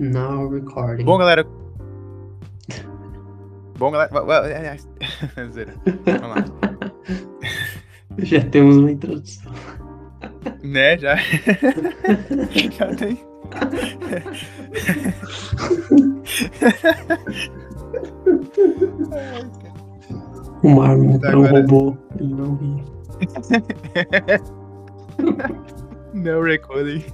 Now recording. Bom, galera. Bom, galera. Vamos lá. Já temos uma introdução. Né, já. já tem. O Marlon Tá, é um robô, ele não ri. No recording.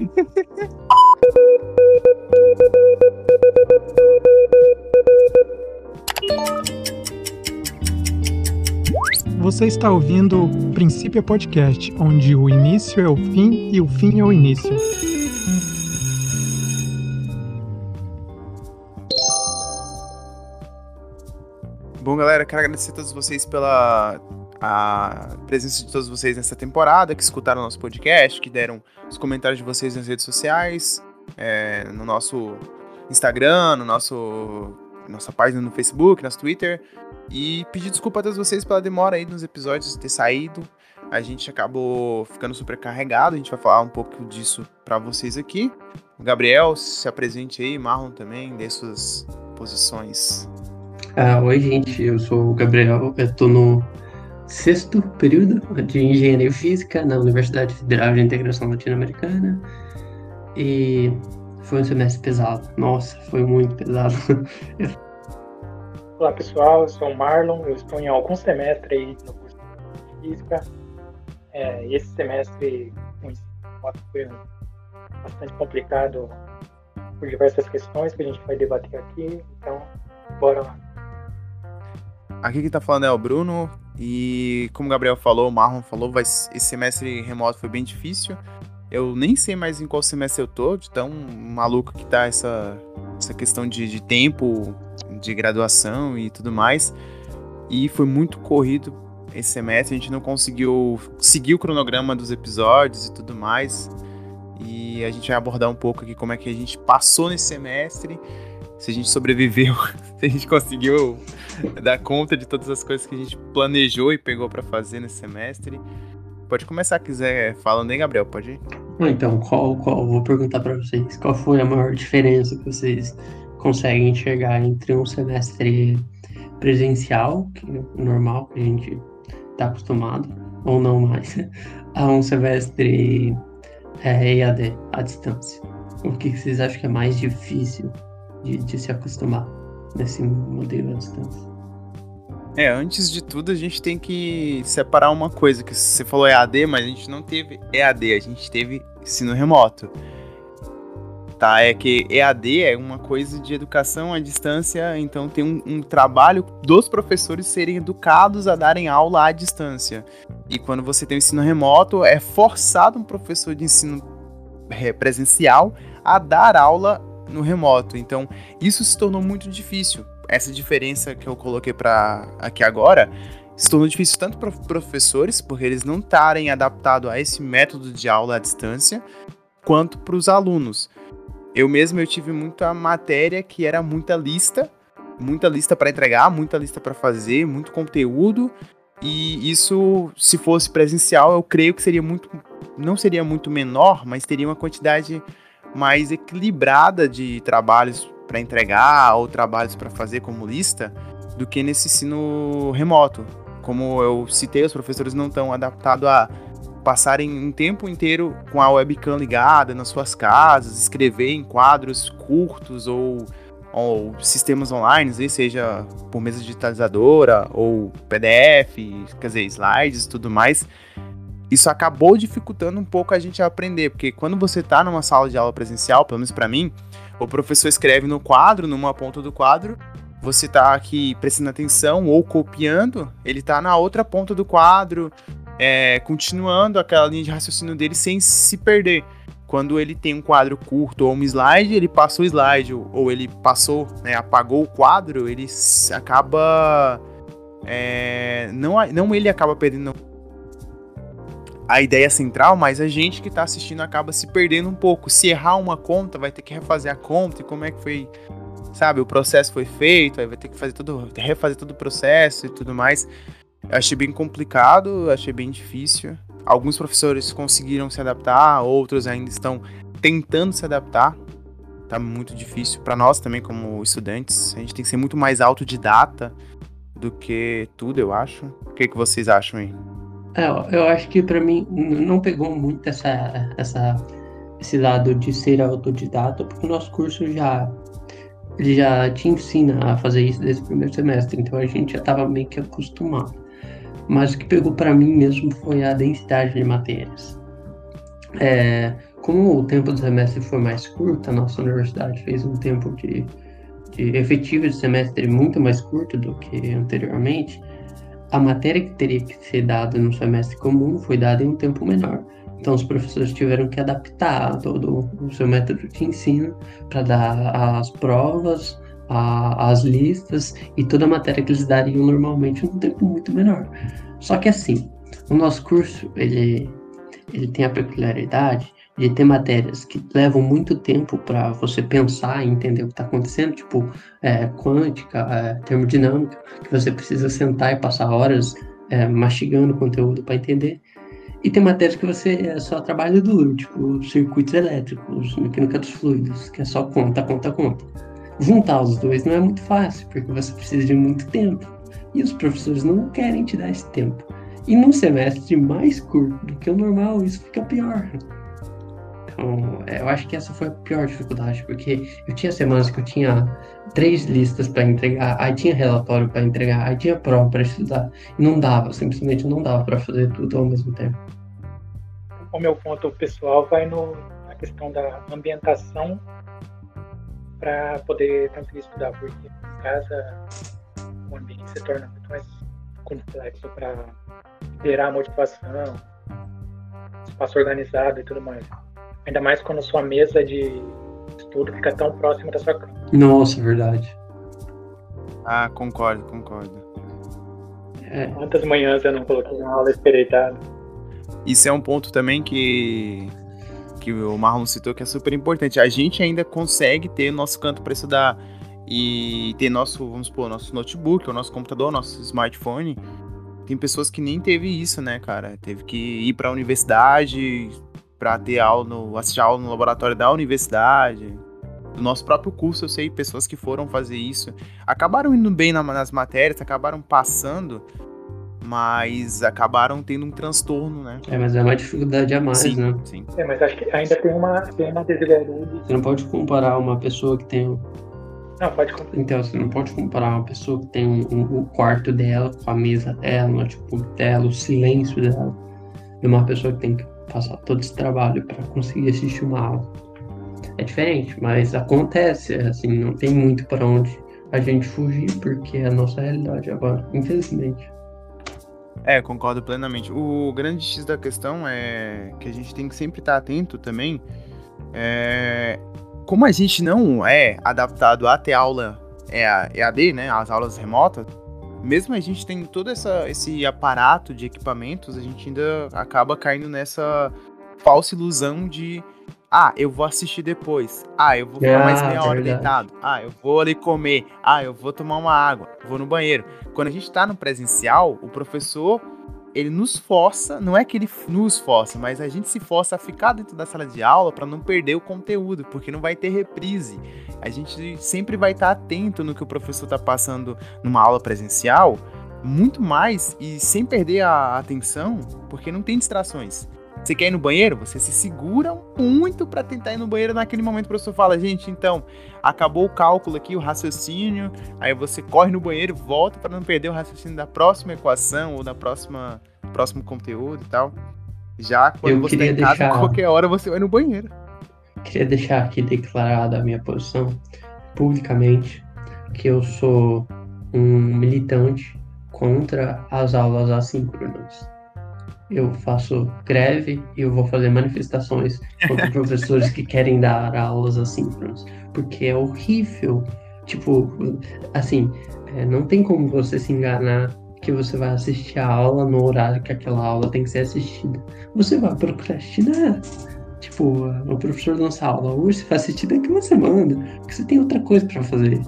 Você está ouvindo o Princípio Podcast, onde o início é o fim e o fim é o início. Bom, galera, quero agradecer a todos vocês pela a presença de todos vocês nessa temporada, que escutaram nosso podcast, que deram os comentários de vocês nas redes sociais, é, no nosso Instagram, no nosso nossa página no Facebook, nosso Twitter. E pedir desculpa a todos vocês pela demora aí nos episódios de ter saído. A gente acabou ficando supercarregado, a gente vai falar um pouco disso pra vocês aqui. Gabriel, se apresente aí, Marlon também, dê suas posições. Ah, oi, gente, eu sou o Gabriel, eu tô no sexto período de Engenharia Física na Universidade Federal de Integração Latino-Americana e foi um semestre pesado. Nossa, foi muito pesado. Olá pessoal, eu sou o Marlon, eu estou em algum semestre aí no curso de Física. É, e esse semestre foi bastante complicado por diversas questões que a gente vai debater aqui, então bora lá. Aqui quem tá falando é o Bruno, e como o Gabriel falou, o Marlon falou, vai, esse semestre remoto foi bem difícil. Eu nem sei mais em qual semestre eu tô, de tão maluco que tá essa, essa questão de, de tempo, de graduação e tudo mais. E foi muito corrido esse semestre, a gente não conseguiu seguir o cronograma dos episódios e tudo mais. E a gente vai abordar um pouco aqui como é que a gente passou nesse semestre, se a gente sobreviveu, se a gente conseguiu dar conta de todas as coisas que a gente planejou e pegou pra fazer nesse semestre. Pode começar, quiser falando Gabriel, pode ir. Bom, Então, qual, qual, vou perguntar para vocês, qual foi a maior diferença que vocês conseguem enxergar entre um semestre presencial, que é normal, que a gente está acostumado, ou não mais, a um semestre é, EAD, à distância? O que vocês acham que é mais difícil de, de se acostumar nesse modelo à distância? É, antes de tudo, a gente tem que separar uma coisa, que você falou EAD, mas a gente não teve EAD, a gente teve ensino remoto. Tá, é que EAD é uma coisa de educação à distância, então tem um, um trabalho dos professores serem educados a darem aula à distância. E quando você tem o ensino remoto, é forçado um professor de ensino é, presencial a dar aula no remoto. Então, isso se tornou muito difícil. Essa diferença que eu coloquei para aqui agora se tornou difícil tanto para professores, porque eles não estarem adaptados a esse método de aula à distância, quanto para os alunos. Eu mesmo eu tive muita matéria que era muita lista, muita lista para entregar, muita lista para fazer, muito conteúdo, e isso, se fosse presencial, eu creio que seria muito, não seria muito menor, mas teria uma quantidade mais equilibrada de trabalhos para entregar ou trabalhos para fazer como lista do que nesse ensino remoto. Como eu citei, os professores não estão adaptados a passarem um tempo inteiro com a webcam ligada nas suas casas, escrever em quadros curtos ou, ou sistemas online, seja por mesa digitalizadora ou PDF, quer dizer, slides e tudo mais. Isso acabou dificultando um pouco a gente a aprender, porque quando você está numa sala de aula presencial, pelo menos para mim, o professor escreve no quadro, numa ponta do quadro, você tá aqui prestando atenção ou copiando, ele tá na outra ponta do quadro, é, continuando aquela linha de raciocínio dele sem se perder. Quando ele tem um quadro curto ou um slide, ele passou o slide, ou ele passou, né, apagou o quadro, ele acaba. É, não, não ele acaba perdendo a ideia central, mas a gente que está assistindo acaba se perdendo um pouco. Se errar uma conta, vai ter que refazer a conta e como é que foi, sabe, o processo foi feito, aí vai ter que fazer tudo, refazer todo o processo e tudo mais. Eu achei bem complicado, achei bem difícil. Alguns professores conseguiram se adaptar, outros ainda estão tentando se adaptar. tá muito difícil para nós também como estudantes. A gente tem que ser muito mais autodidata do que tudo, eu acho. O que, que vocês acham aí? É, eu acho que para mim não pegou muito essa, essa, esse lado de ser autodidata, porque o nosso curso já ele já te ensina a fazer isso desde o primeiro semestre, então a gente já estava meio que acostumado. Mas o que pegou para mim mesmo foi a densidade de matérias. É, como o tempo do semestre foi mais curto, a nossa universidade fez um tempo de, de efetivo de semestre muito mais curto do que anteriormente, a matéria que teria que ser dada no semestre comum foi dada em um tempo menor. Então, os professores tiveram que adaptar todo o seu método de ensino para dar as provas, a, as listas e toda a matéria que eles dariam normalmente num tempo muito menor. Só que assim, o nosso curso ele, ele tem a peculiaridade de ter matérias que levam muito tempo para você pensar e entender o que está acontecendo, tipo é, quântica, é, termodinâmica, que você precisa sentar e passar horas é, mastigando o conteúdo para entender. E tem matérias que você é só trabalho duro, tipo circuitos elétricos, mecânica dos fluidos, que é só conta, conta, conta. Juntar os dois não é muito fácil, porque você precisa de muito tempo. E os professores não querem te dar esse tempo. E num semestre mais curto do que o normal, isso fica pior. É, eu acho que essa foi a pior dificuldade, porque eu tinha semanas que eu tinha três listas para entregar, aí tinha relatório para entregar, aí tinha prova para estudar, e não dava, simplesmente não dava para fazer tudo ao mesmo tempo. O meu ponto pessoal vai no, na questão da ambientação para poder também estudar, porque em casa o ambiente se torna muito mais complexo para gerar motivação, espaço organizado e tudo mais. Ainda mais quando sua mesa de estudo fica tão próxima da sua cama. Nossa, verdade. Ah, concordo, concordo. É. Quantas manhãs eu não coloquei na aula espreitada? Isso é um ponto também que que o Marlon citou que é super importante. A gente ainda consegue ter nosso canto para estudar e ter nosso, vamos supor, nosso notebook, o nosso computador, nosso smartphone. Tem pessoas que nem teve isso, né, cara? Teve que ir para a universidade, para ter aula, no, assistir aula no laboratório da universidade. Do nosso próprio curso, eu sei pessoas que foram fazer isso. Acabaram indo bem na, nas matérias, acabaram passando, mas acabaram tendo um transtorno, né? É, mas é uma dificuldade a mais, sim, né? Sim. É, mas acho que ainda tem uma, tem uma desigualdade. Você não pode comparar uma pessoa que tem. Não, pode comparar. Então, você não pode comparar uma pessoa que tem um, um, o quarto dela com a mesa dela, o notebook dela, o silêncio dela, e uma pessoa que tem que passar todo esse trabalho para conseguir assistir uma aula. É diferente, mas acontece, assim, não tem muito para onde a gente fugir, porque é a nossa realidade agora, infelizmente. É, concordo plenamente. O grande X da questão é que a gente tem que sempre estar atento também. É... Como a gente não é adaptado a ter aula EAD, né, as aulas remotas, mesmo a gente tem todo essa, esse aparato de equipamentos, a gente ainda acaba caindo nessa falsa ilusão de ah, eu vou assistir depois. Ah, eu vou ficar ah, mais meia hora verdade. deitado. Ah, eu vou ali comer. Ah, eu vou tomar uma água. Vou no banheiro. Quando a gente tá no presencial, o professor ele nos força, não é que ele nos força, mas a gente se força a ficar dentro da sala de aula para não perder o conteúdo, porque não vai ter reprise. A gente sempre vai estar tá atento no que o professor está passando numa aula presencial, muito mais e sem perder a atenção, porque não tem distrações. Você quer ir no banheiro? Você se segura muito para tentar ir no banheiro naquele momento o professor fala, gente, então, acabou o cálculo aqui, o raciocínio, aí você corre no banheiro, volta para não perder o raciocínio da próxima equação ou da próxima próximo conteúdo e tal. Já quando Eu você tá em casa, deixar... qualquer hora você vai no banheiro. Queria deixar aqui declarada a minha posição publicamente que eu sou um militante contra as aulas assíncronas eu faço greve e eu vou fazer manifestações contra professores que querem dar aulas assíncronas, porque é horrível. Tipo, assim, é, não tem como você se enganar que você vai assistir a aula no horário que aquela aula tem que ser assistida. Você vai procrastinar. Tipo, o professor lança aula hoje, você vai assistir daqui uma semana, porque você tem outra coisa para fazer.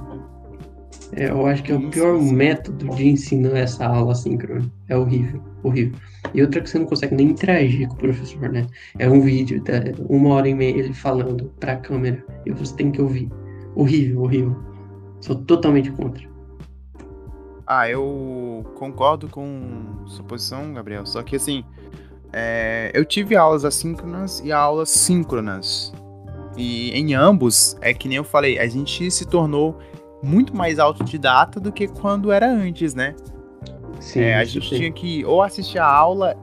É, eu acho que é o pior método de ensino essa aula síncrona. É horrível, horrível. E outra que você não consegue nem interagir com o professor, né? É um vídeo, tá? uma hora e meia ele falando pra câmera e você tem que ouvir. Horrível, horrível. Sou totalmente contra. Ah, eu concordo com sua posição, Gabriel. Só que assim, é, eu tive aulas assíncronas e aulas síncronas. E em ambos, é que nem eu falei, a gente se tornou muito mais autodidata do que quando era antes, né? Sim, é, a gente sim. tinha que ou assistir a aula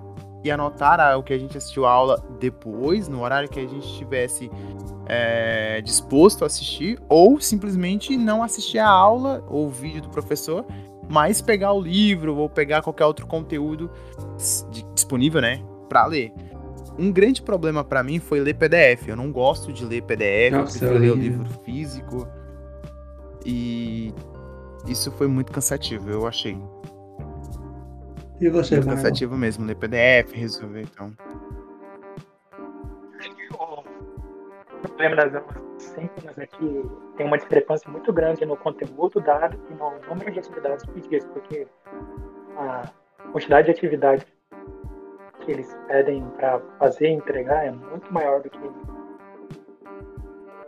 e anotar o que a gente assistiu a aula depois, no horário que a gente estivesse é, disposto a assistir, ou simplesmente não assistir a aula ou o vídeo do professor, mas pegar o livro ou pegar qualquer outro conteúdo disponível, né, para ler. Um grande problema para mim foi ler PDF. Eu não gosto de ler PDF, Nossa, eu prefiro ler o livro físico. E isso foi muito cansativo, eu achei. E você, Muito cansativo mesmo, ler PDF, resolver, então. O problema das aulas é que tem uma discrepância muito grande no conteúdo dado e no número de atividades pedidas, porque a quantidade de atividades que eles pedem para fazer e entregar é muito maior do que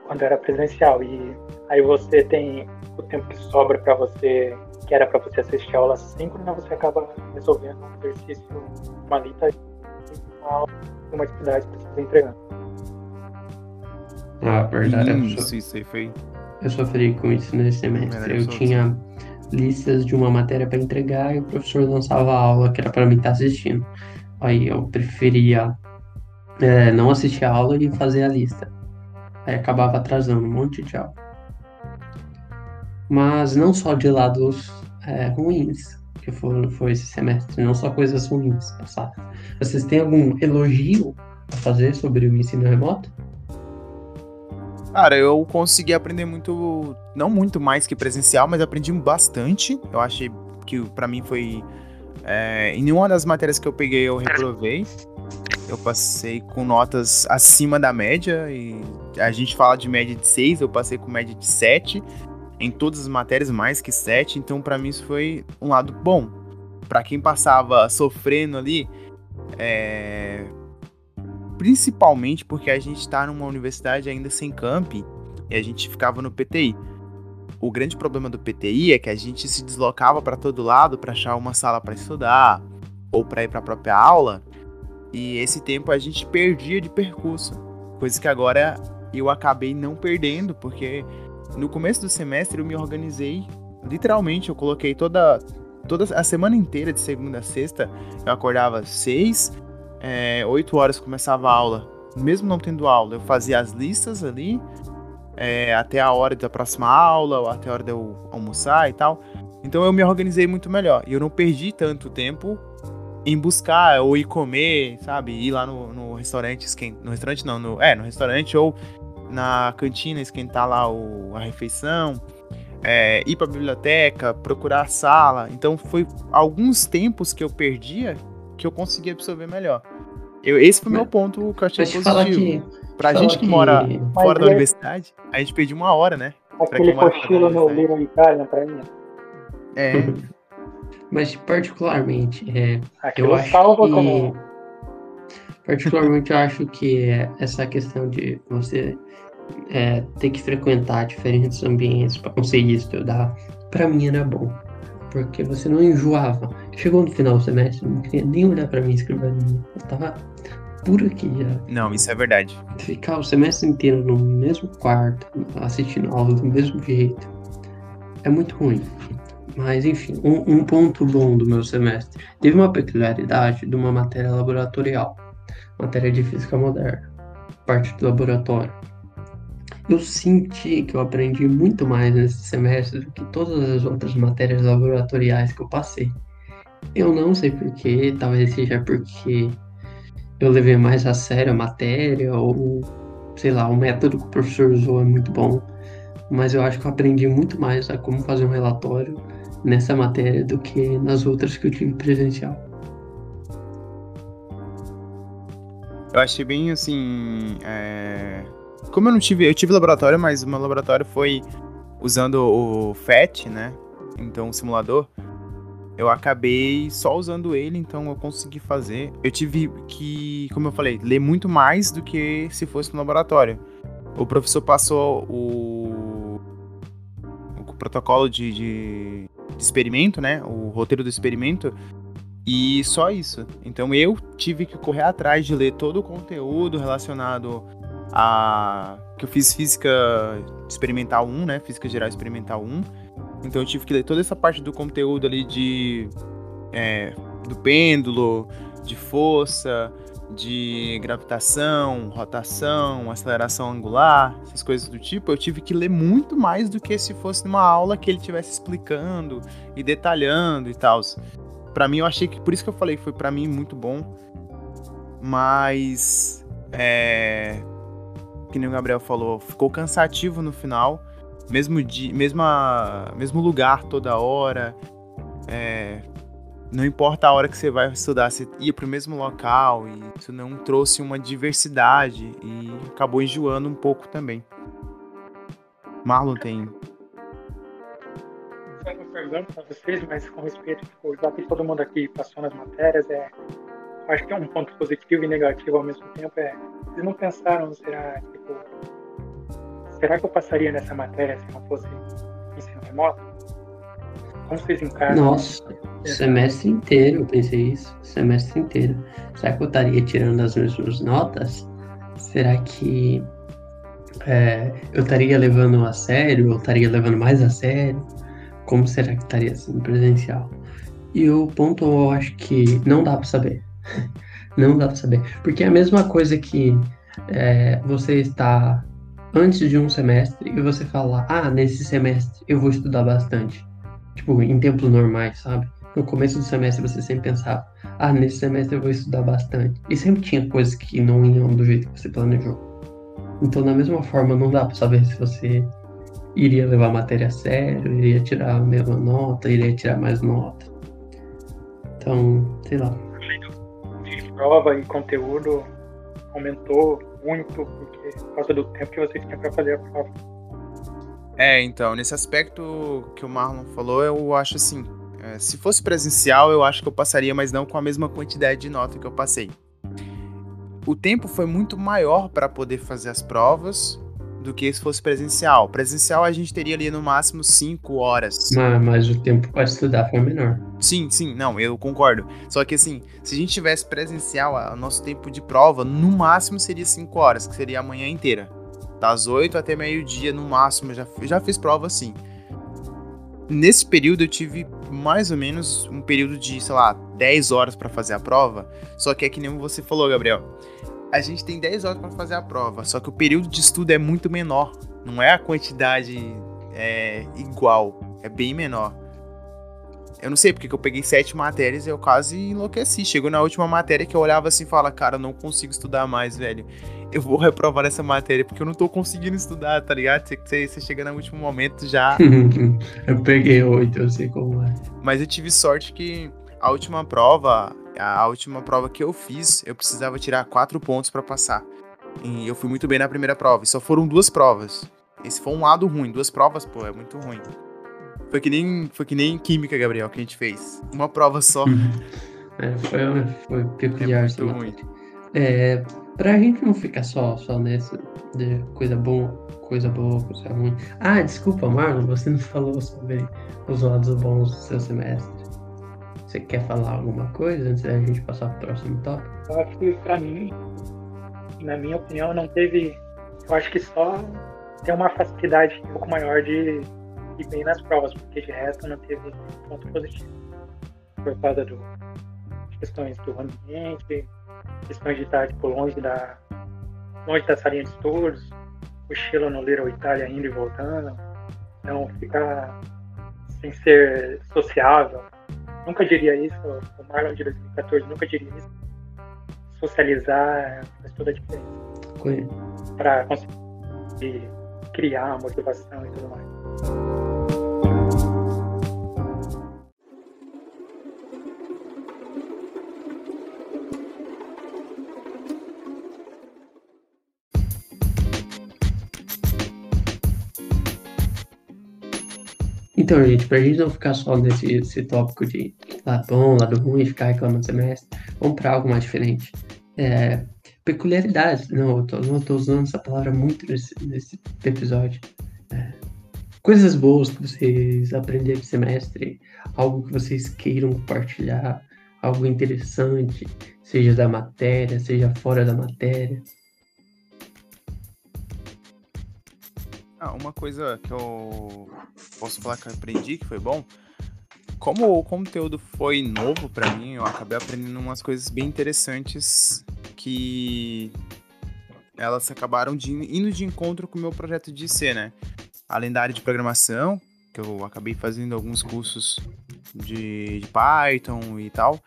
quando era presencial. E aí você tem o tempo que sobra para você, que era para você assistir a aula síncrona, você acaba resolvendo um exercício, uma lista uma atividade para você entregar. Ah, verdade. Isso, isso aí foi. Eu sofri com isso nesse semestre. Eu tinha listas de uma matéria para entregar e o professor lançava a aula que era para mim estar tá assistindo. Aí eu preferia é, não assistir a aula e fazer a lista. Aí acabava atrasando um monte de aula. Mas não só de lados é, ruins que foi, foi esse semestre, não só coisas ruins passadas. Vocês têm algum elogio a fazer sobre o ensino remoto? Cara, eu consegui aprender muito, não muito mais que presencial, mas aprendi bastante. Eu achei que para mim foi é, em nenhuma das matérias que eu peguei eu reprovei. Eu passei com notas acima da média e a gente fala de média de 6, eu passei com média de 7 em todas as matérias mais que 7, então para mim isso foi um lado bom. Para quem passava sofrendo ali, é... principalmente porque a gente está numa universidade ainda sem camp e a gente ficava no PTI o grande problema do PTI é que a gente se deslocava para todo lado para achar uma sala para estudar ou para ir para a própria aula, e esse tempo a gente perdia de percurso, coisa que agora eu acabei não perdendo, porque no começo do semestre eu me organizei, literalmente, eu coloquei toda toda a semana inteira de segunda a sexta, eu acordava seis, é, oito horas começava a aula, mesmo não tendo aula, eu fazia as listas ali, é, até a hora da próxima aula, ou até a hora de eu almoçar e tal. Então eu me organizei muito melhor. E eu não perdi tanto tempo em buscar ou ir comer, sabe? Ir lá no, no restaurante, no restaurante não, no, é, no restaurante ou na cantina esquentar lá o, a refeição, é, ir para a biblioteca, procurar a sala. Então foi alguns tempos que eu perdia que eu consegui absorver melhor. Eu, esse foi o meu ponto que eu achei positivo. Falar que Pra gente que, que mora fora da é... universidade, a gente perdeu uma hora, né? Aquele cochilo no Little Itália pra mim. É. Mas particularmente, é, eu acho que... Como... Particularmente acho que essa questão de você é, ter que frequentar diferentes ambientes para conseguir estudar, para mim era bom. Porque você não enjoava. Chegou no final do semestre, não queria nem olhar para mim escrever. Eu tava por aqui já. Não, isso é verdade. Ficar o semestre inteiro no mesmo quarto, assistindo aula do mesmo jeito, é muito ruim. Mas, enfim, um, um, ponto bom do meu semestre. Teve uma peculiaridade de uma matéria laboratorial, matéria de física moderna, parte do laboratório. Eu senti que eu aprendi muito mais nesse semestre do que todas as outras matérias laboratoriais que eu passei. Eu não sei porquê, talvez seja porque eu levei mais a sério a matéria, ou sei lá, o método que o professor usou é muito bom, mas eu acho que eu aprendi muito mais a como fazer um relatório nessa matéria do que nas outras que eu tive presencial. Eu achei bem assim. É... Como eu não tive. Eu tive laboratório, mas o meu laboratório foi usando o FET, né? então o simulador, eu acabei só usando ele, então eu consegui fazer. Eu tive que, como eu falei, ler muito mais do que se fosse no laboratório. O professor passou o, o protocolo de, de, de experimento, né? O roteiro do experimento. E só isso. Então eu tive que correr atrás de ler todo o conteúdo relacionado a. que eu fiz física experimental 1, né? Física geral experimental 1. Então eu tive que ler toda essa parte do conteúdo ali de. É, do pêndulo, de força, de gravitação, rotação, aceleração angular, essas coisas do tipo, eu tive que ler muito mais do que se fosse numa aula que ele estivesse explicando e detalhando e tal. Para mim, eu achei que por isso que eu falei, foi para mim muito bom. Mas é que nem o Gabriel falou, ficou cansativo no final, mesmo de mesma mesmo lugar toda hora. É, não importa a hora que você vai estudar, você ia para o mesmo local e isso não trouxe uma diversidade e acabou enjoando um pouco também. Marlon tem. Pergunta para vocês, mas com respeito, tipo, já que todo mundo aqui passou nas matérias, é, acho que é um ponto positivo e negativo ao mesmo tempo. É, vocês não pensaram, será, tipo, será que eu passaria nessa matéria se não fosse ensino remoto? Como vocês encaram? Nossa, semestre inteiro eu pensei isso. Semestre inteiro. Será que eu estaria tirando as mesmas notas? Será que é, eu estaria levando a sério? Eu estaria levando mais a sério? Como será que estaria sendo presencial? E o ponto eu acho que não dá para saber. não dá para saber. Porque é a mesma coisa que é, você está antes de um semestre e você falar, ah, nesse semestre eu vou estudar bastante tipo, em tempos normais, sabe? No começo do semestre você sempre pensava, ah, nesse semestre eu vou estudar bastante. E sempre tinha coisas que não iam do jeito que você planejou. Então, da mesma forma, não dá para saber se você iria levar a matéria a sério, iria tirar a mesma nota, iria tirar mais nota. Então, sei lá. De prova e conteúdo aumentou muito porque, por causa do tempo que vocês tinham para fazer a prova. É, então, nesse aspecto que o Marlon falou, eu acho assim. É, se fosse presencial, eu acho que eu passaria, mas não com a mesma quantidade de nota que eu passei. O tempo foi muito maior para poder fazer as provas do que se fosse presencial. Presencial a gente teria ali no máximo 5 horas. Mas, mas, o tempo para estudar foi menor. Sim, sim, não, eu concordo. Só que assim, se a gente tivesse presencial, o nosso tempo de prova no máximo seria 5 horas, que seria a manhã inteira das 8 até meio-dia no máximo. Já, já fiz prova assim. Nesse período eu tive mais ou menos um período de, sei lá, 10 horas para fazer a prova. Só que é que nem você falou, Gabriel. A gente tem 10 horas para fazer a prova, só que o período de estudo é muito menor. Não é a quantidade é, igual, é bem menor. Eu não sei porque eu peguei sete matérias e eu quase enlouqueci. Chegou na última matéria que eu olhava assim e falava, cara, eu não consigo estudar mais, velho eu vou reprovar essa matéria porque eu não tô conseguindo estudar, tá ligado? Você, você chega no último momento já. eu peguei oito, eu sei como é. Mas eu tive sorte que a última prova, a última prova que eu fiz, eu precisava tirar quatro pontos para passar. E eu fui muito bem na primeira prova. E só foram duas provas. Esse foi um lado ruim. Duas provas, pô, é muito ruim. Foi que nem, foi que nem química, Gabriel, que a gente fez. Uma prova só. é, foi, foi peculiar. É muito ruim. É, Pra gente não ficar só, só nessa de coisa boa, coisa boa, coisa ruim. Ah, desculpa, Marlon, você não falou sobre os lados bons do seu semestre. Você quer falar alguma coisa antes da gente passar pro próximo tópico? Eu acho que pra mim, na minha opinião, não teve. Eu acho que só tem uma facilidade um pouco maior de ir bem nas provas, porque de resto não teve ponto positivo. Por causa do, questões do ambiente, questões de estar tipo, longe da longe da salinha de estudos, cochilo no Little Itália indo e voltando, não ficar sem ser sociável. Nunca diria isso, o Marlon de 2014 nunca diria isso. Socializar faz toda a diferença. Para conseguir criar motivação e tudo mais. Então, gente, pra gente não ficar só nesse tópico de lado bom, lado ruim, ficar reclamando do semestre, vamos pra algo mais diferente. É, peculiaridades. Não, eu tô, não tô usando essa palavra muito nesse, nesse episódio. É, coisas boas que vocês aprenderam esse semestre, algo que vocês queiram compartilhar, algo interessante, seja da matéria, seja fora da matéria. Uma coisa que eu posso falar que eu aprendi, que foi bom, como o conteúdo foi novo para mim, eu acabei aprendendo umas coisas bem interessantes que elas acabaram de, indo de encontro com o meu projeto de ser, né? Além da área de programação, que eu acabei fazendo alguns cursos de, de Python e tal,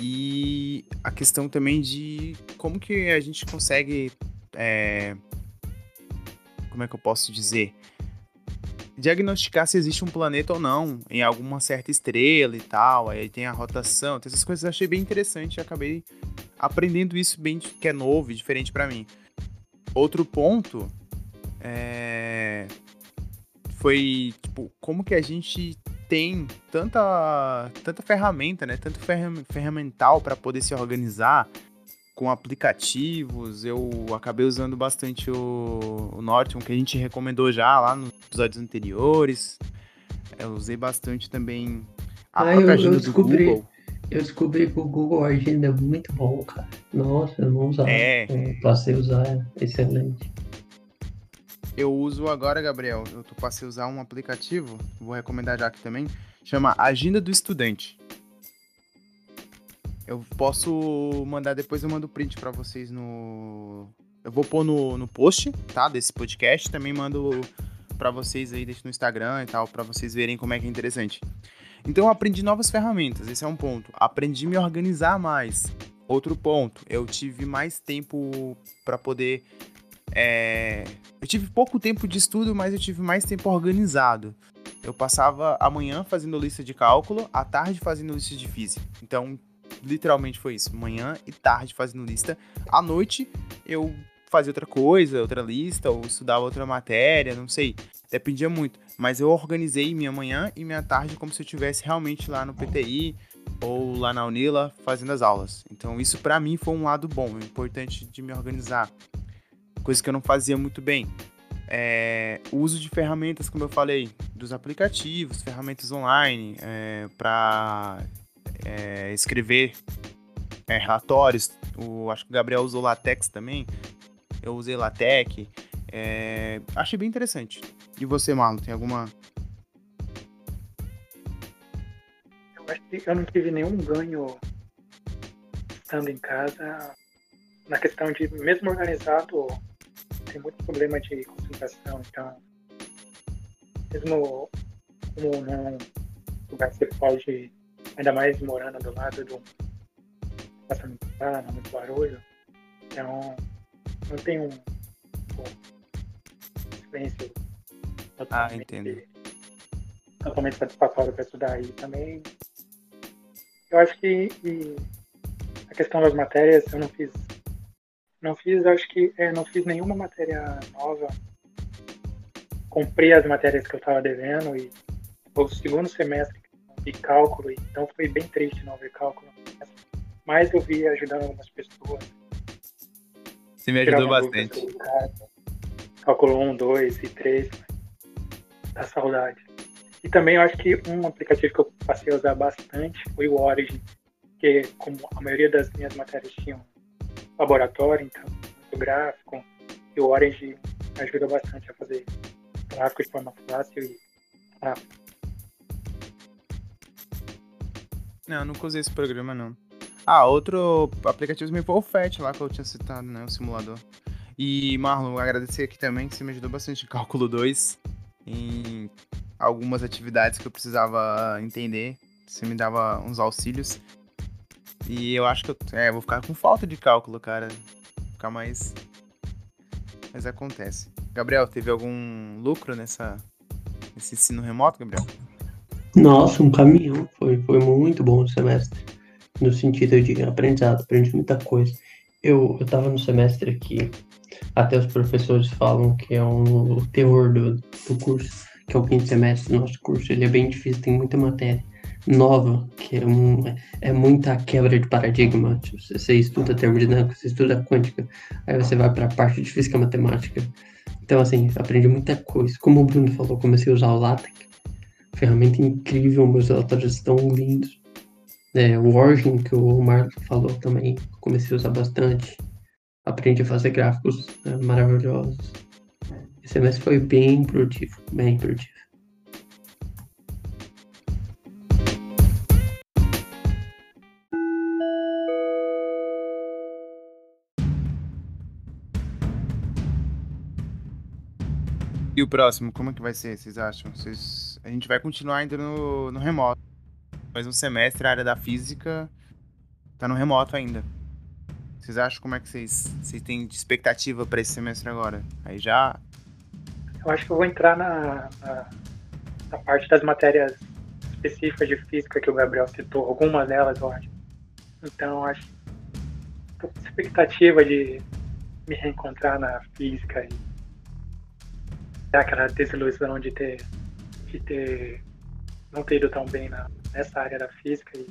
e a questão também de como que a gente consegue é, como é que eu posso dizer? Diagnosticar se existe um planeta ou não em alguma certa estrela e tal. Aí tem a rotação, tem essas coisas eu achei bem interessante e acabei aprendendo isso bem que é novo e diferente para mim. Outro ponto é... foi tipo como que a gente tem tanta tanta ferramenta, né? Tanto ferramental para poder se organizar com aplicativos. Eu acabei usando bastante o, o Norton, que a gente recomendou já lá nos episódios anteriores. Eu usei bastante também a ah, própria eu, eu descobri, do Google. Eu descobri que o Google Agenda é muito bom, cara. Nossa, eu não usava. É. Eu passei a usar, é excelente. Eu uso agora, Gabriel, eu passei a usar um aplicativo, vou recomendar já aqui também, chama Agenda do Estudante. Eu posso mandar depois, eu mando print para vocês no. Eu vou pôr no, no post, tá? Desse podcast. Também mando para vocês aí, deixo no Instagram e tal, para vocês verem como é que é interessante. Então eu aprendi novas ferramentas, esse é um ponto. Aprendi a me organizar mais. Outro ponto, eu tive mais tempo para poder. É... Eu tive pouco tempo de estudo, mas eu tive mais tempo organizado. Eu passava a manhã fazendo lista de cálculo, à tarde fazendo lista de física. Então literalmente foi isso. Manhã e tarde fazendo lista. À noite eu fazia outra coisa, outra lista, ou estudava outra matéria, não sei. Dependia muito. Mas eu organizei minha manhã e minha tarde como se eu estivesse realmente lá no PTI ou lá na Unila fazendo as aulas. Então isso para mim foi um lado bom, importante de me organizar. Coisa que eu não fazia muito bem. É, uso de ferramentas, como eu falei, dos aplicativos, ferramentas online, é, para é, escrever é, relatórios. O, acho que o Gabriel usou LaTeX também. Eu usei LaTeX. É, achei bem interessante. E você, Marlon, tem alguma. Eu acho que eu não tive nenhum ganho estando em casa na questão de, mesmo organizado, tem muito problema de concentração. Então, mesmo como num lugar que você pode ainda mais morando do lado do passando muito muito barulho. Então, não tem um, um silêncio ah, entendo. totalmente satisfatório para estudar. E também, eu acho que a questão das matérias, eu não fiz. Não fiz, acho que é, não fiz nenhuma matéria nova. Comprei as matérias que eu estava devendo e o segundo semestre de cálculo, então foi bem triste não ver cálculo. Mas eu vi ajudando algumas pessoas. Você me ajudou bastante. Cálculo 1, 2 e 3. Da saudade. E também eu acho que um aplicativo que eu passei a usar bastante foi o Origin, que como a maioria das minhas matérias tinham laboratório, então muito gráfico, e o Origin ajuda bastante a fazer gráfico de forma fácil e rápido. Não, nunca usei esse programa, não. Ah, outro aplicativo foi o FET lá que eu tinha citado, né? O simulador. E, Marlon, agradecer aqui também que você me ajudou bastante em cálculo 2, em algumas atividades que eu precisava entender. Você me dava uns auxílios. E eu acho que eu é, vou ficar com falta de cálculo, cara. Ficar mais. Mas acontece. Gabriel, teve algum lucro nessa, nesse ensino remoto, Gabriel? Nossa, um caminhão. Foi, foi muito bom o semestre. No sentido de aprendizado, aprendi muita coisa. Eu, eu tava no semestre que até os professores falam que é um, o terror do, do curso, que é o quinto semestre do nosso curso, ele é bem difícil, tem muita matéria nova, que é, um, é muita quebra de paradigma. Tipo, você estuda termodinâmica, você estuda quântica, aí você vai para a parte de física matemática. Então, assim, aprendi muita coisa. Como o Bruno falou, comecei a usar o LaTeX. Ferramenta incrível, meus relatórios estão lindos. É, o Origin, que o Marco falou também, comecei a usar bastante. Aprendi a fazer gráficos é, maravilhosos. Esse semestre foi bem produtivo, bem produtivo. O próximo, como é que vai ser, vocês acham? Vocês... A gente vai continuar ainda no, no remoto. Mas um semestre, a área da física tá no remoto ainda. Vocês acham como é que vocês, vocês têm de expectativa para esse semestre agora? Aí já. Eu acho que eu vou entrar na, na, na parte das matérias específicas de física que o Gabriel citou, algumas delas, eu acho. Então, acho que expectativa de me reencontrar na física e aquela desilusão de ter, de ter não ter ido tão bem na, nessa área da física e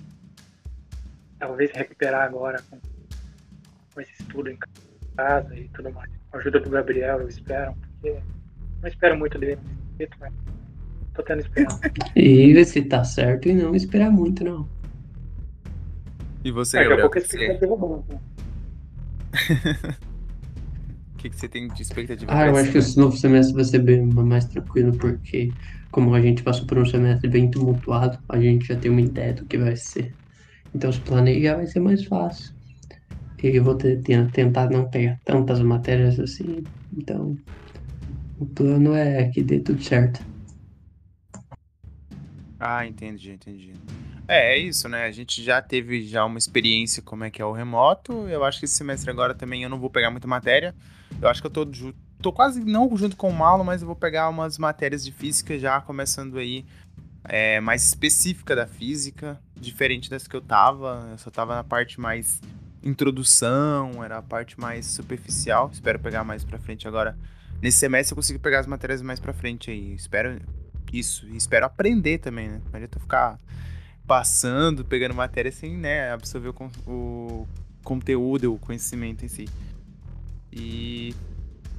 talvez recuperar agora com, com esse estudo em casa e tudo mais. Com a ajuda do Gabriel, eu espero, porque não espero muito dele nesse mas tô tendo esperança. E ver se tá certo e não esperar muito, não. E você, Daqui a Gabriel? pouco a expectativa é boa. O que, que você tem de expectativa Ah, eu acho que esse novo semestre vai ser bem mais tranquilo, porque como a gente passou por um semestre bem tumultuado, a gente já tem uma ideia do que vai ser. Então se planejar vai ser mais fácil. E eu vou ter- tentar não pegar tantas matérias assim. Então o plano é que dê tudo certo. Ah, entendi, entendi. É, é isso, né? A gente já teve já uma experiência como é que é o remoto. Eu acho que esse semestre agora também eu não vou pegar muita matéria. Eu acho que eu tô, tô quase não junto com o Malo, mas eu vou pegar umas matérias de física já começando aí é, mais específica da física, diferente das que eu tava. Eu só tava na parte mais introdução, era a parte mais superficial. Espero pegar mais pra frente agora. Nesse semestre eu consigo pegar as matérias mais pra frente aí. Espero isso. E espero aprender também, né? Não adianta ficar passando, pegando matéria sem, né, absorver o, o conteúdo, o conhecimento em si. E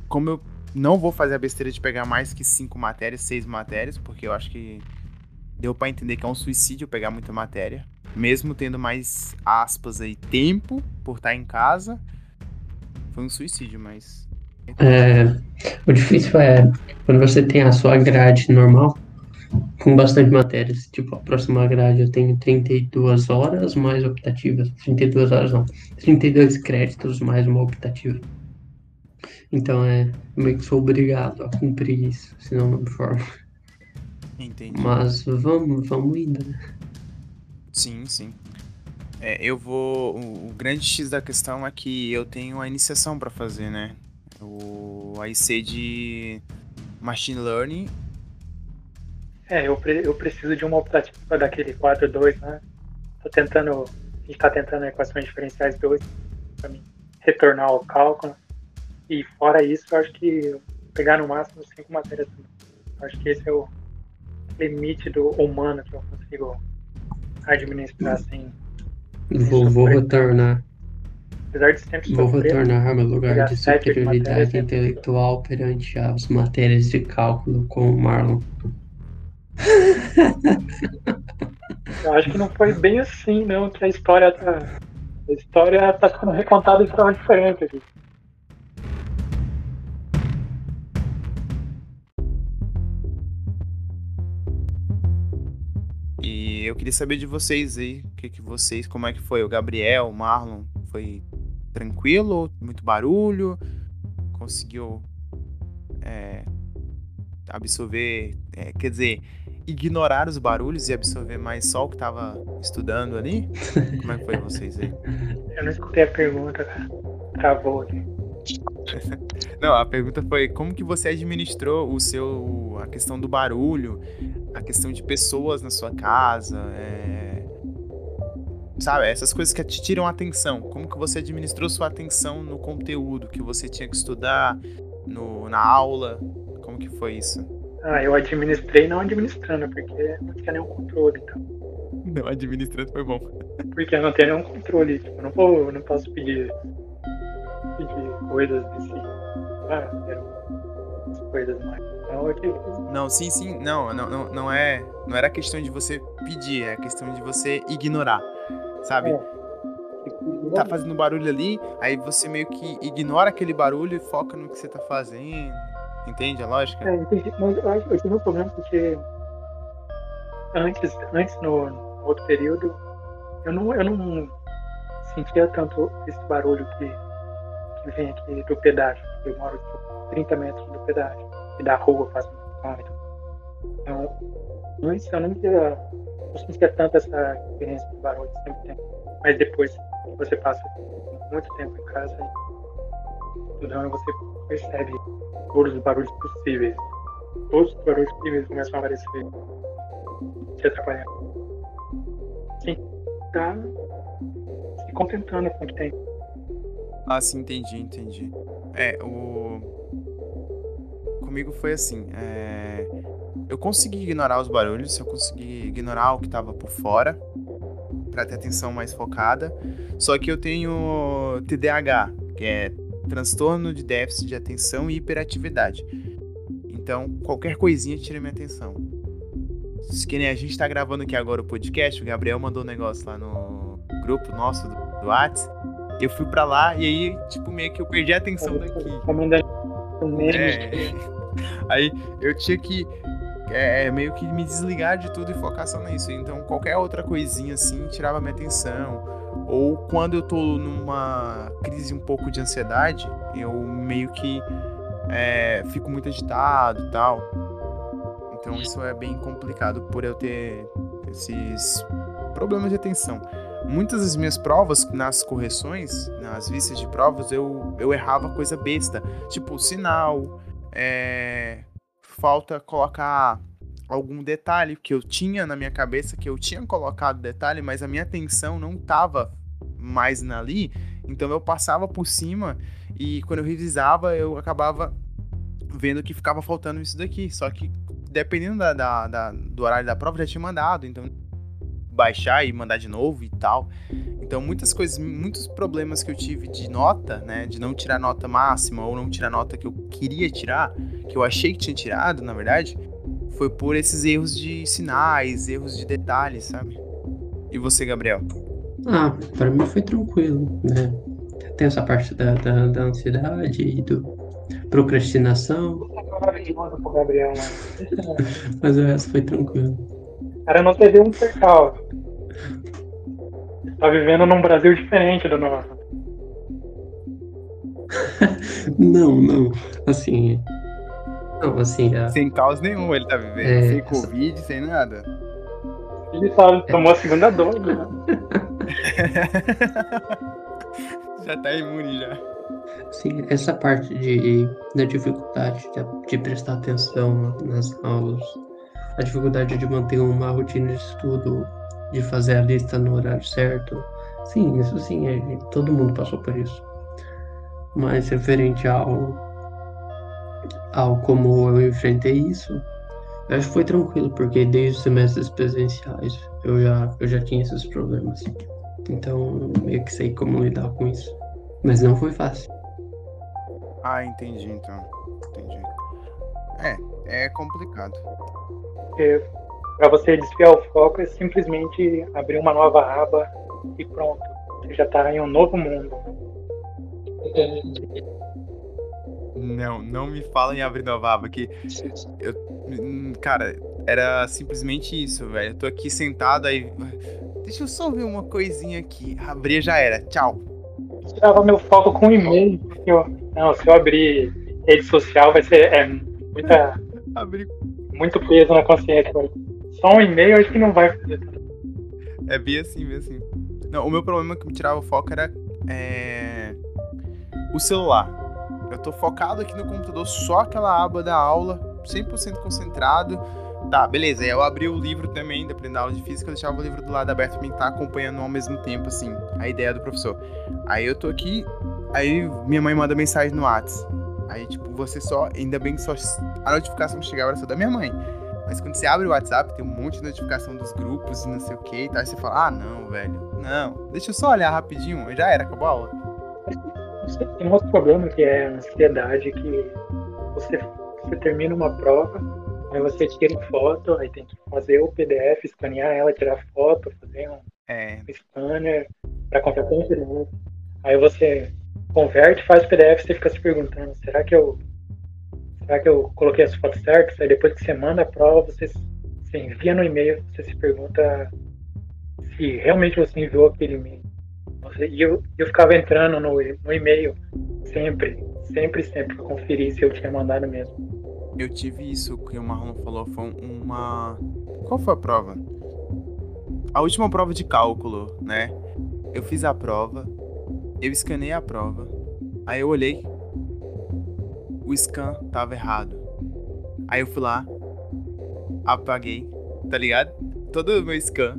como eu não vou fazer a besteira de pegar mais que cinco matérias, seis matérias, porque eu acho que deu pra entender que é um suicídio pegar muita matéria, mesmo tendo mais aspas aí tempo por estar em casa, foi um suicídio, mas É, o difícil é quando você tem a sua grade normal, com bastante matérias. Tipo, a próxima grade eu tenho 32 horas mais optativas. 32 horas não. 32 créditos mais uma optativa. Então é meio que sou obrigado a cumprir isso, senão não me formo. entendi. Mas vamos, vamos indo, né? Sim, sim. É, eu vou. O, o grande X da questão é que eu tenho a iniciação para fazer, né? O a IC de Machine Learning. É, eu, pre- eu preciso de uma optativa daquele 4-2, né? Tô tentando. A gente tá tentando equações diferenciais 2 para mim retornar ao cálculo. E fora isso, eu acho que pegar no máximo cinco matérias. Acho que esse é o limite do humano que eu consigo administrar sem. Vou, vou retornar. Apesar de sempre Vou sofrer, retornar ao meu lugar de superioridade é intelectual perante as matérias de cálculo com o Marlon. Eu acho que não foi bem assim, não, que a história tá. A história tá sendo recontada de forma diferente aqui. E eu queria saber de vocês aí, o que, que vocês, como é que foi? O Gabriel, o Marlon, foi tranquilo? Muito barulho? Conseguiu é, absorver, é, quer dizer, ignorar os barulhos e absorver mais só o que tava estudando ali? Como é que foi vocês aí? Eu não escutei a pergunta, cara. Travou aqui. Não, a pergunta foi como que você administrou o seu a questão do barulho, a questão de pessoas na sua casa, é, sabe, essas coisas que te tiram a atenção. Como que você administrou sua atenção no conteúdo que você tinha que estudar, no, na aula? Como que foi isso? Ah, eu administrei não administrando, porque não tinha nenhum controle, então. Não, administrando foi bom. Porque eu não tenho nenhum controle, tipo, eu não, vou, não posso pedir, pedir coisas desse. Ah, quero coisas mais. Que Não, sim, sim. Não, não, não, não é. Não era questão de você pedir, é questão de você ignorar. Sabe? É. Tá fazendo barulho ali, aí você meio que ignora aquele barulho e foca no que você tá fazendo. Entende a lógica? É, entendi. Mas eu, acho- eu tive um problema porque antes, antes no, no outro período, eu não, eu não sentia tanto esse barulho que, que vem aqui do pedágio. Eu moro tipo, 30 metros do pedágio da rua faz um quilômetro. Então, antes eu via, não sentia tanto essa diferença de barulho sempre tem. Mas depois você passa muito tempo em casa estudando, você percebe todos os barulhos possíveis. Todos os barulhos possíveis começam a aparecer te atrapalhando. Sim, tá se contentando com o que tem. Ah, sim, entendi, entendi. É, o. Comigo foi assim. é, Eu consegui ignorar os barulhos, eu consegui ignorar o que tava por fora, pra ter atenção mais focada. Só que eu tenho TDAH, que é transtorno de déficit de atenção e hiperatividade. Então, qualquer coisinha tira minha atenção. Que nem a gente tá gravando aqui agora o podcast, o Gabriel mandou um negócio lá no grupo nosso do, do Whats. Eu fui pra lá e aí, tipo, meio que eu perdi a atenção daqui. É. Aí eu tinha que é, meio que me desligar de tudo e focar só nisso. Então qualquer outra coisinha assim tirava minha atenção. Ou quando eu tô numa crise um pouco de ansiedade, eu meio que é, fico muito agitado e tal. Então isso é bem complicado por eu ter esses problemas de atenção. Muitas das minhas provas, nas correções, nas vistas de provas, eu, eu errava coisa besta. Tipo, sinal, é, falta colocar algum detalhe que eu tinha na minha cabeça, que eu tinha colocado detalhe, mas a minha atenção não tava mais ali, então eu passava por cima e quando eu revisava eu acabava vendo que ficava faltando isso daqui, só que dependendo da, da- da- do horário da prova já tinha mandado, então baixar e mandar de novo e tal. Então muitas coisas, muitos problemas que eu tive de nota, né, de não tirar nota máxima ou não tirar nota que eu queria tirar, que eu achei que tinha tirado, na verdade, foi por esses erros de sinais, erros de detalhes, sabe? E você, Gabriel? Ah, pra mim foi tranquilo, né? Tem essa parte da, da, da ansiedade e do procrastinação, Maravilhoso pro Gabriel, né? mas o resto foi tranquilo. O cara não teve um percalço. Tá vivendo num Brasil diferente do nosso. Não, não, assim, não, assim, a- Sem caos nenhum, ele tá vivendo, É, sem Covid, sem nada. Ele só tomou a segunda dose, né? já tá imune já. Sim, essa parte de, da dificuldade de, de prestar atenção nas aulas, a dificuldade de manter uma rotina de estudo, de fazer a lista no horário certo, sim, isso sim, é, todo mundo passou por isso. Mas referente ao, ao como eu enfrentei isso, eu acho que foi tranquilo, porque desde os semestres presenciais eu já, eu já tinha esses problemas. Então, eu meio que sei como lidar com isso. Mas não foi fácil. Ah, entendi então. Entendi. É, é complicado. Porque pra você desviar o foco é simplesmente abrir uma nova aba e pronto. Você já tá em um novo mundo. Não, não me fala em abrir nova aba, que eu, hum, cara, era simplesmente isso, velho. Eu tô aqui sentado aí, deixa eu só ver uma coisinha aqui. Abrir já era. Tchau. tirava meu foco com e-mail. eu- não, se eu abrir rede social vai ser é, muita, Abrir muito peso na consciência. mas Só um e-mail acho que não vai fazer. É bem assim, bem assim. Não, o meu problema que me tirava o foco era é, o celular. Eu tô focado aqui no computador, só aquela aba da aula, 100% concentrado. Tá, beleza. Aí eu abri o livro também, da aula de física, eu deixava o livro do lado aberto pra mim estar acompanhando ao mesmo tempo, assim, a ideia do professor. Aí eu tô aqui, aí minha mãe manda mensagem no WhatsApp. Aí, tipo, você só. Ainda bem que só a notificação chegava era só da minha mãe. Mas quando você abre o WhatsApp, tem um monte de notificação dos grupos e não sei o que e tal. Aí você fala, ah, não, velho. Não, deixa eu só olhar rapidinho. Já era, acabou a aula. Tem um outro problema que é a ansiedade, que você, você termina uma prova, aí você tira foto, aí tem que fazer o PDF, escanear ela, tirar foto, fazer um, É, scanner para qualquer coisa. Aí você converte, faz o PDF, você fica se perguntando, será que eu será que eu coloquei as fotos certas? Aí depois que você manda a prova, você, envia no e-mail, você se pergunta se realmente você enviou aquele e-mail. E eu, eu ficava entrando no, no e-mail sempre, sempre, sempre para conferir se eu tinha mandado mesmo. eu tive isso que o Marlon falou. Foi uma. Qual foi a prova? A última prova de cálculo, né? Eu fiz a prova, eu escanei a prova, aí eu olhei, o scan tava errado. Aí eu fui lá, apaguei, tá ligado? Todo o meu scan,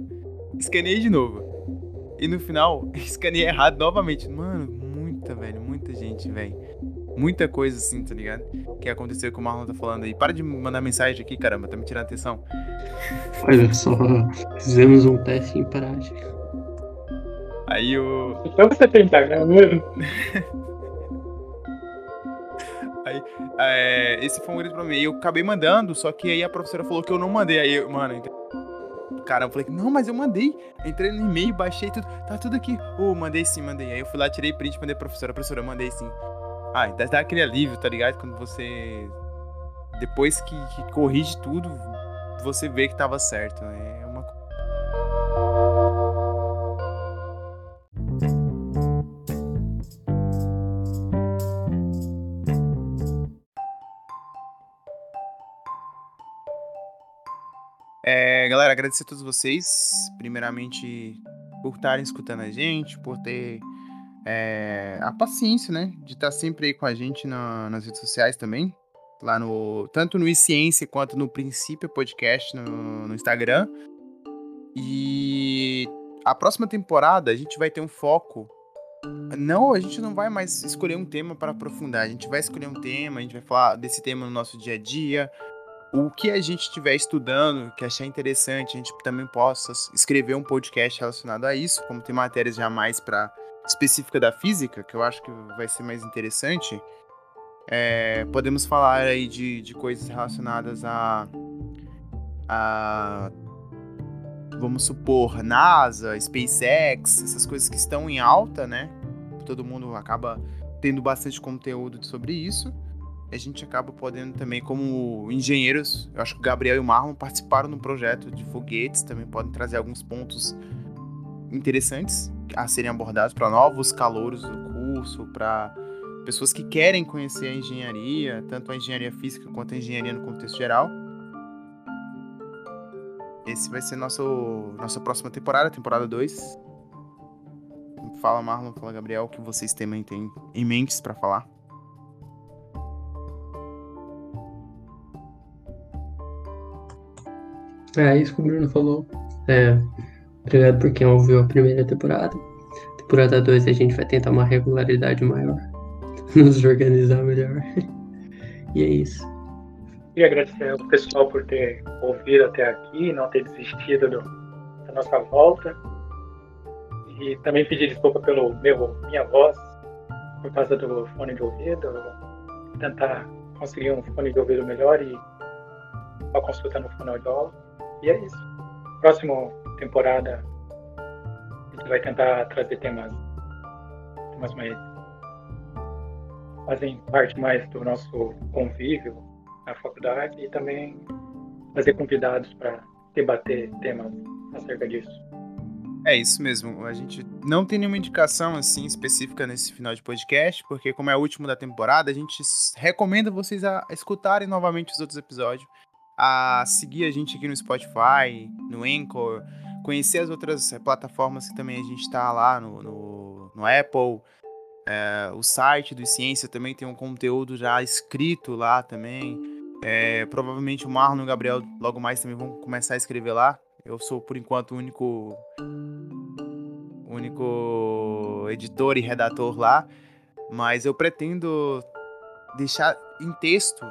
escaneei de novo. E no final, escaneei errado novamente. Mano, muita, velho, muita gente, velho. Muita coisa assim, tá ligado? Que aconteceu que o Marlon tá falando aí. Para de me mandar mensagem aqui, caramba, tá me tirando atenção. Olha só, fizemos um teste em prática. Aí o. Então você tem Instagram mesmo? É, esse foi um grito pra mim. Eu acabei mandando, só que aí a professora falou que eu não mandei. Aí eu, mano, caramba, eu falei, não, mas eu mandei. Entrei no e-mail, baixei tudo. Tá tudo aqui. Ô, mandei sim, mandei. Aí eu fui lá, tirei print, mandei pra professora. Professora, eu mandei sim. Ai, dá, dá aquele alívio, tá ligado? Quando você. Depois que, que corrige tudo, você vê que tava certo. né? Galera, agradecer a todos vocês, primeiramente, por estarem escutando a gente, por ter é, a paciência, né, de estar sempre aí com a gente na- nas redes sociais também, lá no tanto no iCiência quanto no Princípio Podcast no, no Instagram. E a próxima temporada a gente vai ter um foco. Não, a gente não vai mais escolher um tema para aprofundar. A gente vai escolher um tema, a gente vai falar desse tema no nosso dia a dia, o que a gente estiver estudando, que achar interessante, a gente também possa escrever um podcast relacionado a isso, como tem matérias já mais para específica da física, que eu acho que vai ser mais interessante. É, podemos falar aí de, de coisas relacionadas a, a vamos supor NASA, SpaceX, essas coisas que estão em alta, né? Todo mundo acaba tendo bastante conteúdo sobre isso a gente acaba podendo também, como engenheiros, eu acho que o Gabriel e o Marlon participaram no projeto de foguetes, também podem trazer alguns pontos interessantes a serem abordados para novos calouros do curso, para pessoas que querem conhecer a engenharia, tanto a engenharia física quanto a engenharia no contexto geral. Esse vai ser nosso nossa próxima temporada, temporada 2. Fala Marlon, fala Gabriel, o que vocês também têm em mentes para falar. É isso que o Bruno falou. É, obrigado por quem ouviu a primeira temporada. Temporada 2 a gente vai tentar uma regularidade maior. Nos organizar melhor. E é isso. Queria agradecer ao pessoal por ter ouvido até aqui, não ter desistido do- da nossa volta. E também pedir desculpa pelo meu, minha voz, por causa do fone de ouvido. Tentar conseguir um fone de ouvido melhor e uma consulta no fonoaudiólogo. E é isso. Próxima temporada a gente vai tentar trazer temas, temas mais fazem parte mais do nosso convívio na faculdade e também fazer convidados para debater temas acerca disso. É isso mesmo. A gente não tem nenhuma indicação assim específica nesse final de podcast, porque como é o último da temporada, a gente recomenda vocês a escutarem novamente os outros episódios, a seguir a gente aqui no Spotify, no Anchor, conhecer as outras eh, plataformas que também a gente está lá no, no, no Apple. É, o site do Ciência também tem um conteúdo já escrito lá também. É, provavelmente o Marlon e o Gabriel logo mais também vão começar a escrever lá. Eu sou, por enquanto, o único único editor e redator lá, mas eu pretendo deixar em texto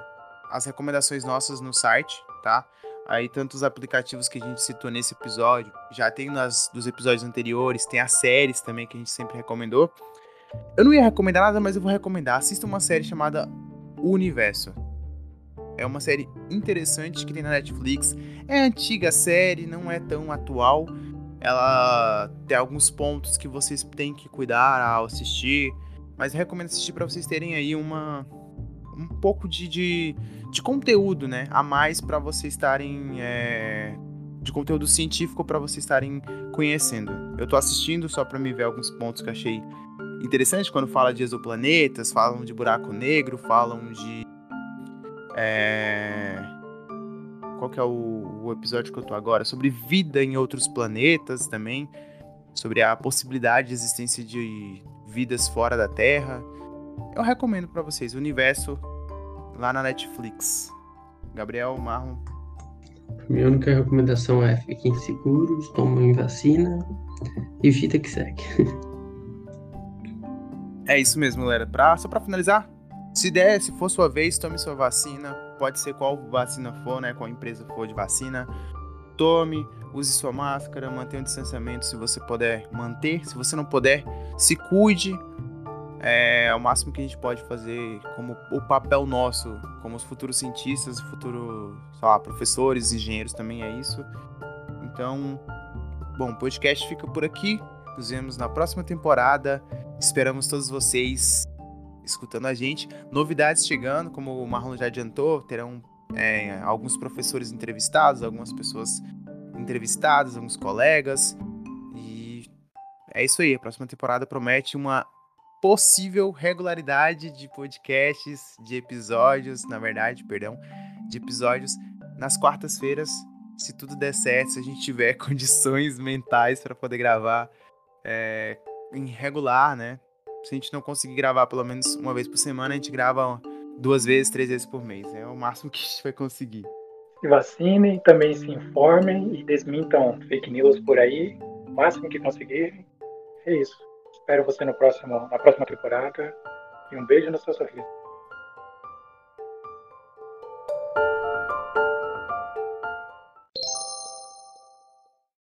as recomendações nossas no site, tá? Aí, tanto os aplicativos que a gente citou nesse episódio, já tem nas dos episódios anteriores, tem as séries também que a gente sempre recomendou. Eu não ia recomendar nada, mas eu vou recomendar. Assista uma série chamada O Universo. É uma série interessante que tem na Netflix. É antiga série, não é tão atual. Ela tem alguns pontos que vocês têm que cuidar ao assistir. Mas recomendo assistir para vocês terem aí uma um pouco de, de, de conteúdo, né? A mais para vocês estarem. É, de conteúdo científico para vocês estarem conhecendo. Eu tô assistindo só para me ver alguns pontos que achei interessante quando fala de exoplanetas, falam de buraco negro, falam de. É... Qual que é o, o, episódio que eu tô agora? Sobre vida em outros planetas também. Sobre a possibilidade de existência de vidas fora da Terra. Eu recomendo para vocês o universo lá na Netflix. Gabriel, Marlon. Minha única recomendação é fiquem seguros, tomem vacina e fita que segue. É isso mesmo, galera. Pra, só para finalizar, se der, se for sua vez, tome sua vacina. Pode ser qual vacina for, né? Qual empresa for de vacina. Tome, use sua máscara, mantenha o distanciamento se você puder manter. Se você não puder, se cuide. É o máximo que a gente pode fazer como o papel nosso, como os futuros cientistas, futuros, sei lá, professores, engenheiros também é isso. Então, bom, o podcast fica por aqui. Nos vemos na próxima temporada. Esperamos todos vocês escutando a gente. Novidades chegando, como o Marlon já adiantou, terão é, alguns professores entrevistados, algumas pessoas entrevistadas, alguns colegas. E é isso aí. A próxima temporada promete uma possível regularidade de podcasts, de episódios, na verdade, perdão, de episódios nas quartas-feiras, se tudo der certo, se a gente tiver condições mentais para poder gravar é, em regular, né? Se a gente não conseguir gravar pelo menos uma vez por semana, a gente grava duas vezes, três vezes por mês. É o máximo que a gente vai conseguir. Se vacinem, também se informem e desmintam fake news por aí, o máximo que conseguirem. É isso. Espero você no próximo, na próxima temporada. E um beijo no seu sorriso.